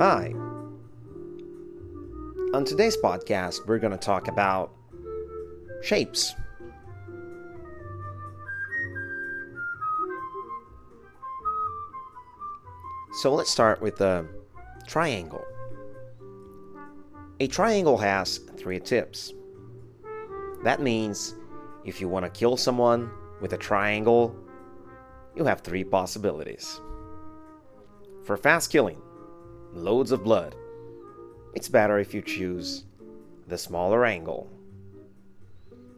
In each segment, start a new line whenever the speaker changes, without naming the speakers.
Hi. On today's podcast, we're going to talk about shapes. So let's start with a triangle. A triangle has three tips. That means if you want to kill someone with a triangle, you have three possibilities. For fast killing, loads of blood, it's better if you choose the smaller angle.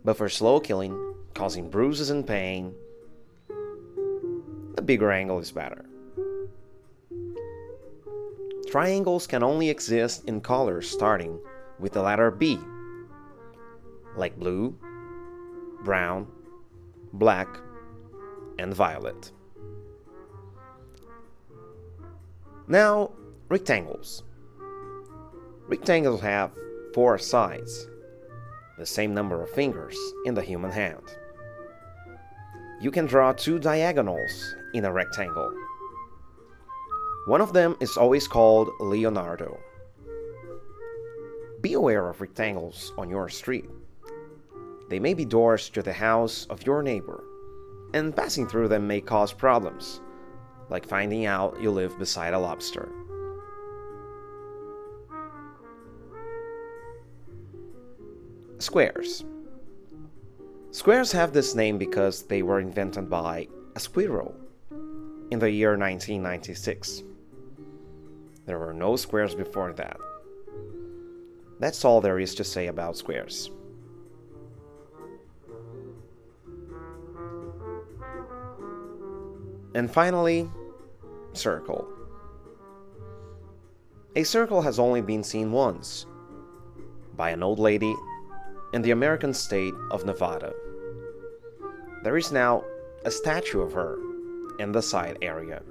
But for slow killing, causing bruises and pain, the bigger angle is better. Triangles can only exist in colors starting with the letter B, like blue, brown, black, and violet. Now, rectangles. Rectangles have four sides, the same number of fingers in the human hand. You can draw two diagonals in a rectangle. One of them is always called Leonardo. Be aware of rectangles on your street. They may be doors to the house of your neighbor, and passing through them may cause problems, like finding out you live beside a lobster. Squares. Squares have this name because they were invented by a squirrel in the year 1996. There were no squares before that. That's all there is to say about squares. And finally, circle. A circle has only been seen once by an old lady in the American state of Nevada. There is now a statue of her in the side area.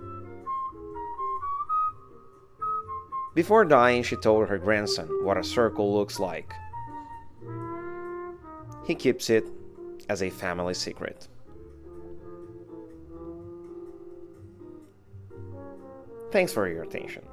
Before dying, she told her grandson what a circle looks like. He keeps it as a family secret. Thanks for your attention.